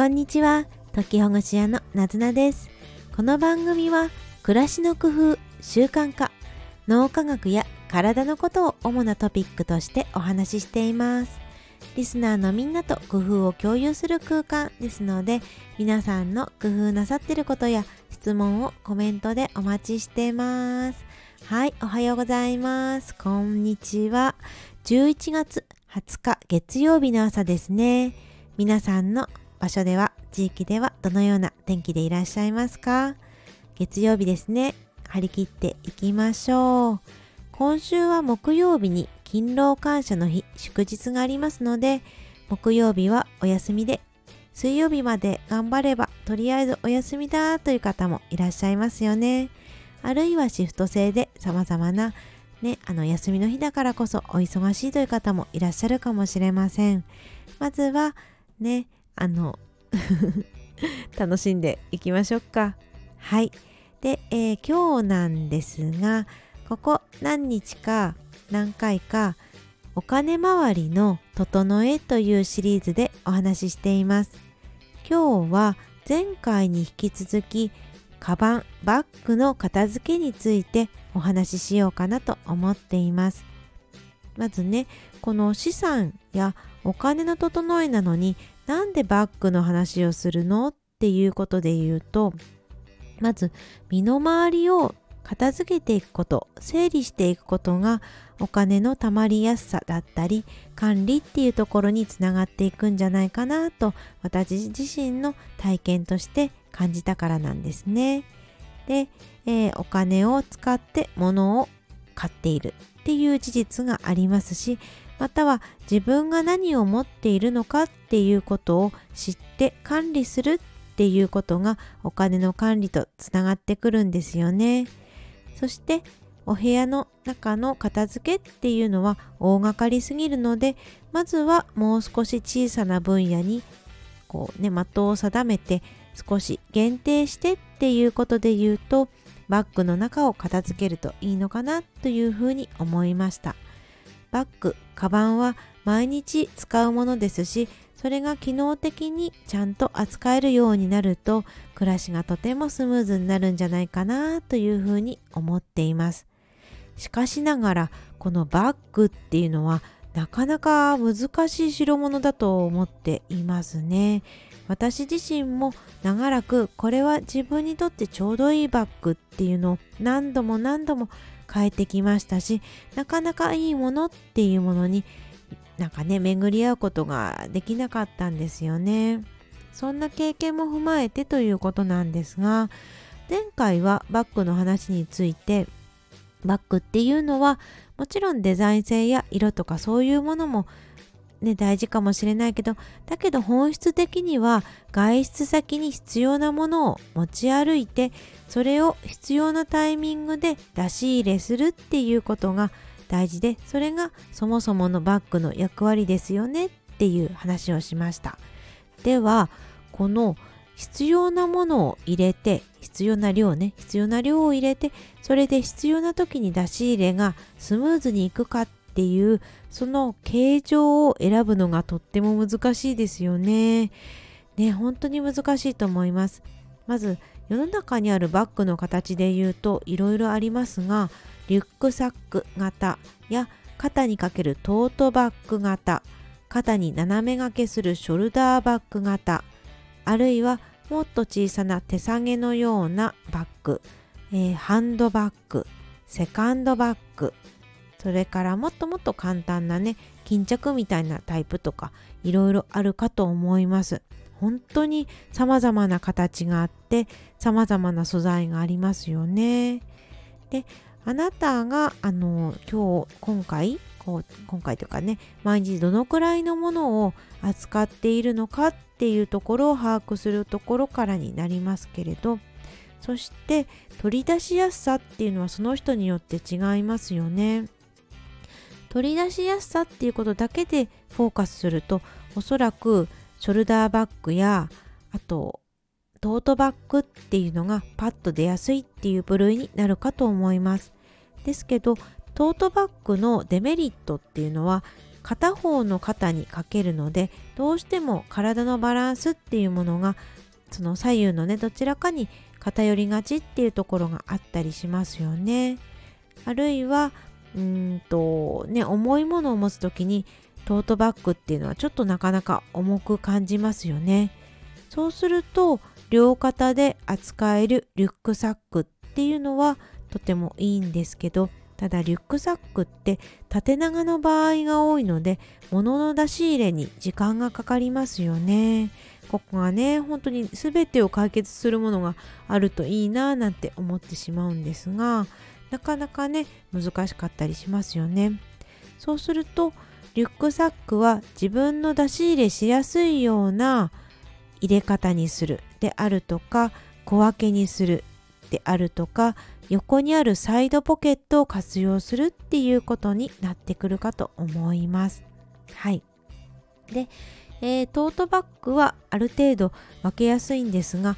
こんにちは。解きほぐし屋のなずなです。この番組は暮らしの工夫習慣化脳科学や体のことを主なトピックとしてお話ししています。リスナーのみんなと工夫を共有する空間ですので皆さんの工夫なさってることや質問をコメントでお待ちしてます。はいおはようございます。こんにちは。11月20日月曜日の朝ですね。皆さんの場所では地域ではどのような天気でいらっしゃいますか？月曜日ですね。張り切っていきましょう。今週は木曜日に勤労感謝の日祝日がありますので木曜日はお休みで水曜日まで頑張ればとりあえずお休みだという方もいらっしゃいますよね。あるいはシフト制で様々なね、あの休みの日だからこそお忙しいという方もいらっしゃるかもしれません。まずはね、あの 楽しんでいきましょうか。はい。で、えー、今日なんですがここ何日か何回かお金回りの整えというシリーズでお話ししています。今日は前回に引き続きカバンバッグの片付けについてお話ししようかなと思っています。まずねこの資産やお金の整えなのになんでバッグの話をするの？っていうことで言うとまず身の回りを片付けていくこと整理していくことがお金のたまりやすさだったり管理っていうところにつながっていくんじゃないかなと私自身の体験として感じたからなんですね。で、えー、お金を使って物を買っているっていう事実がありますしまたは自分が何を持っているのかっていうことを知って管理するっていうことがお金の管理とつながってくるんですよね。そしてお部屋の中の片付けっていうのは大掛かりすぎるのでまずはもう少し小さな分野にこうね的を定めて少し限定してっていうことで言うとバッグの中を片付けるといいのかなというふうに思いました。バッグ、カバンは毎日使うものですし、それが機能的にちゃんと扱えるようになると、暮らしがとてもスムーズになるんじゃないかなというふうに思っています。しかしながら、このバッグっていうのはなかなか難しい代物だと思っていますね。私自身も長らくこれは自分にとってちょうどいいバッグっていうのを何度も何度も変えてきましたしなかなかいいものっていうものになんかね巡り合うことができなかったんですよね。そんな経験も踏まえてということなんですが前回はバッグの話についてバッグっていうのはもちろんデザイン性や色とかそういうものもね、大事かもしれないけどだけど本質的には外出先に必要なものを持ち歩いてそれを必要なタイミングで出し入れするっていうことが大事でそれがそもそものバッグの役割ですよねっていう話をしました。ではこの必要なものを入れて必要な量ね必要な量を入れてそれで必要な時に出し入れがスムーズにいくかっっていうその形状を選ぶのがとっても難しいですよね。ね本当に難しいと思います。まず世の中にあるバッグの形で言うといろいろありますがリュックサック型や肩にかけるトートバッグ型肩に斜め掛けするショルダーバッグ型あるいはもっと小さな手提げのようなバッグ、えー、ハンドバッグセカンドバッグそれからもっともっと簡単なね巾着みたいなタイプとかいろいろあるかと思います本当に様々な形があって様々な素材がありますよねであなたがあの今日今回こう今回というかね毎日どのくらいのものを扱っているのかっていうところを把握するところからになりますけれどそして取り出しやすさっていうのはその人によって違いますよね。取り出しやすさっていうことだけでフォーカスするとおそらくショルダーバッグやあとトートバッグっていうのがパッと出やすいっていう部類になるかと思います。ですけどトートバッグのデメリットっていうのは片方の肩にかけるのでどうしても体のバランスっていうものがその左右のねどちらかに偏りがちっていうところがあったりしますよね。あるいはうんとね重いものを持つ時にトートバッグっていうのはちょっとなかなか重く感じますよね。そうすると両肩で扱えるリュックサックっていうのはとてもいいんですけどただリュックサックって縦長の場合が多いので物の出し入れに時間がかかりますよね。ここがね本当に全てを解決するものがあるといいななんて思ってしまうんですがなかなかね難しかったりしますよね。そうするとリュックサックは自分の出し入れしやすいような入れ方にするであるとか小分けにするであるとか横にあるサイドポケットを活用するっていうことになってくるかと思います。はい。で、えー、トートバッグはある程度分けやすいんですが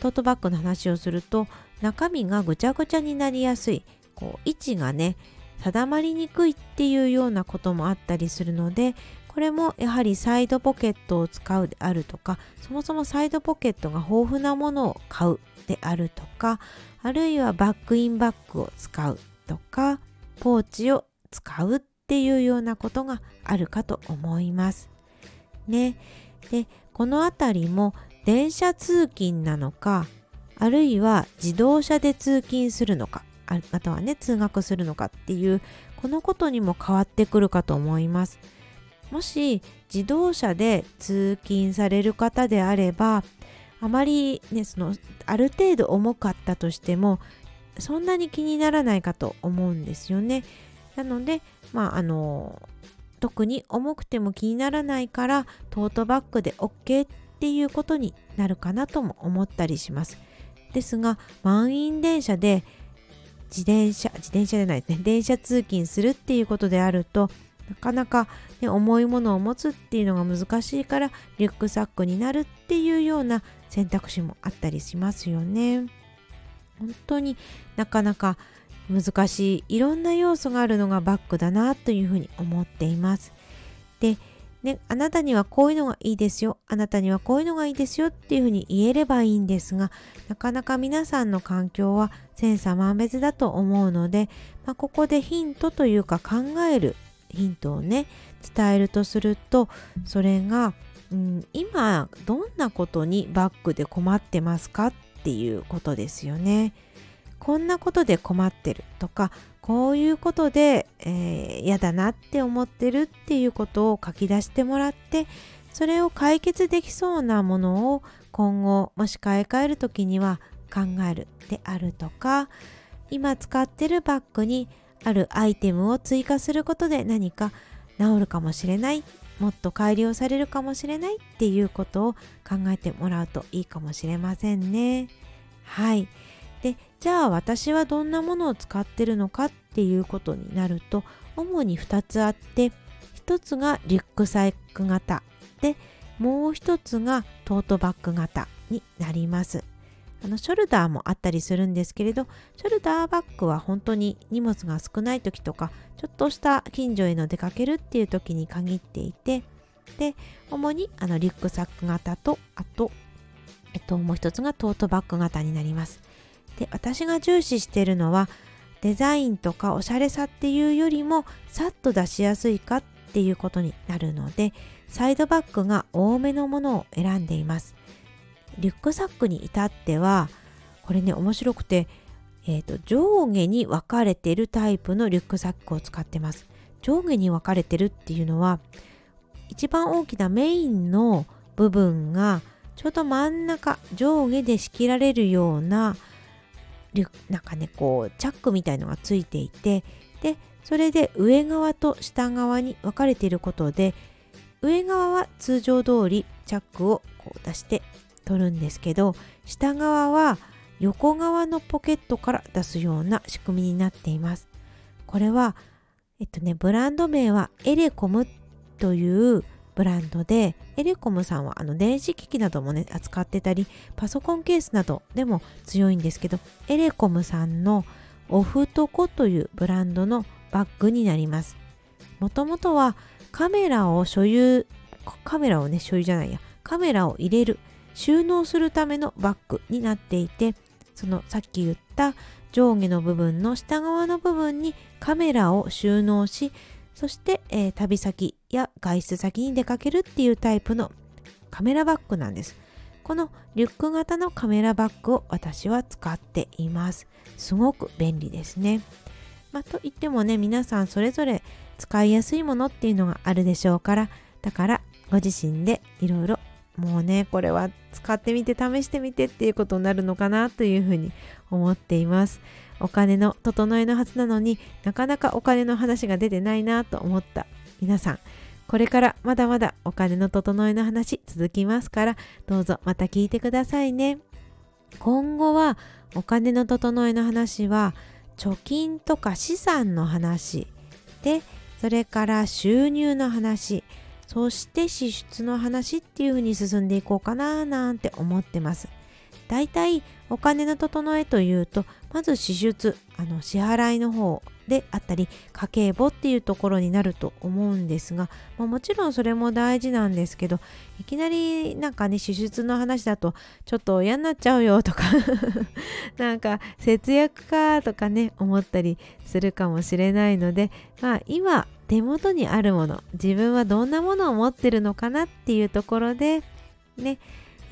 トートバッグの話をすると中身がぐちゃぐちゃになりやすいこう位置がね定まりにくいっていうようなこともあったりするのでこれもやはりサイドポケットを使うであるとかそもそもサイドポケットが豊富なものを買うであるとかあるいはバックインバッグを使うとかポーチを使うっていうようなことがあるかと思います。ね。でこの辺りも電車通勤なのかあるいは自動車で通勤するのかまたはね通学するのかっていうこのことにも変わってくるかと思います。もし自動車で通勤される方であればあまりねそのある程度重かったとしてもそんなに気にならないかと思うんですよね。なのでまああの特に重くても気にならないからトートバッグで OK っていうことになるかなとも思ったりします。ですが満員電車で自転車自転車じゃないですね電車通勤するっていうことであるとなかなか、ね、重いものを持つっていうのが難しいからリュックサックになるっていうような選択肢もあったりしますよね。本当になかなか難しいいろんな要素があるのがバッグだなというふうに思っています。で、ね、あなたにはこういうのがいいですよあなたにはこういうのがいいですよっていうふうに言えればいいんですがなかなか皆さんの環境は千差万別だと思うので、まあ、ここでヒントというか考えるヒントをね伝えるとするとそれが、うん、今どんなことにバッグで困ってますかっていうことですよね。こんなことで困ってるとかこういうことで嫌、えー、だなって思ってるっていうことを書き出してもらってそれを解決できそうなものを今後もし買い替える時には考えるであるとか今使ってるバッグにあるアイテムを追加することで何か治るかもしれないもっと改良されるかもしれないっていうことを考えてもらうといいかもしれませんね。はい。でじゃあ私はどんなものを使ってるのかっていうことになると主に2つあって1つがリュックサック型でもう1つがトートバッグ型になります。あのショルダーもあったりするんですけれどショルダーバッグは本当に荷物が少ない時とかちょっとした近所への出かけるっていう時に限っていてで主にあのリュックサック型とあと、えっと、もう一つがトートバッグ型になります。で私が重視しているのはデザインとかおしゃれさっていうよりもさっと出しやすいかっていうことになるのでサイドバッグが多めのものを選んでいます。リュックサックに至ってはこれね面白くて、えーと、上下に分かれてるタイプのリュックサックを使ってます。上下に分かれてるっていうのは一番大きなメインの部分がちょうど真ん中上下で仕切られるようななんかねこうチャックみたいのがついていてでそれで上側と下側に分かれていることで上側は通常通りチャックをこう出して取るんですけど下側は横側のポケットから出すような仕組みになっています。これはえっとねブランド名はエレコムというブランドでエレコムさんはあの電子機器などもね扱ってたりパソコンケースなどでも強いんですけどエレコムさんのオフトコというブランドのバッグになります。もともとはカメラを所有カメラをね所有じゃないや。カメラを入れる収納するためのバッグになっていてそのさっき言った上下の部分の下側の部分にカメラを収納しそして、えー、旅先や外出先に出かけるっていうタイプのカメラバッグなんです。このリュック型のカメラバッグを私は使っています。すごく便利ですね。まあ、といってもね皆さんそれぞれ使いやすいものっていうのがあるでしょうからだからご自身でいろいろもうねこれは使ってみて試してみてっていうことになるのかなというふうに思っています。お金の整えのはずなのになかなかお金の話が出てないなと思った皆さん。これからまだまだお金の整えの話続きますからどうぞまた聞いてくださいね今後はお金の整えの話は貯金とか資産の話でそれから収入の話そして支出の話っていう風に進んでいこうかななんて思ってます。だいたいお金の整えというとまず支出あの支払いの方であったり家計簿っていうところになると思うんですが、まあ、もちろんそれも大事なんですけどいきなりなんかね支出の話だとちょっと嫌になっちゃうよとか なんか節約かとかね思ったりするかもしれないのでまあ今手元にあるもの自分はどんなものを持ってるのかなっていうところでね、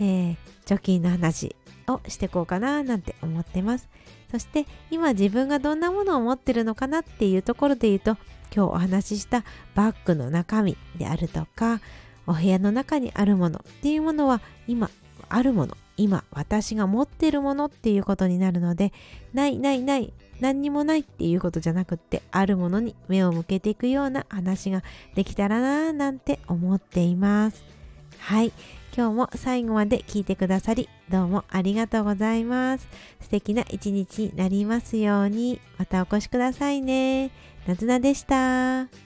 えー、貯金の話をしていこうかななんて思ってます。そして今自分がどんなものを持ってるのかなっていうところで言うと今日お話ししたバッグの中身であるとかお部屋の中にあるものっていうものは今あるもの今私が持ってるものっていうことになるのでないないない何にもないっていうことじゃなくってあるものに目を向けていくような話ができたらななんて思っています。はい。今日も最後まで聞いてくださりどうもありがとうございます。素敵な一日になりますようにまたお越しくださいね。なずなでした。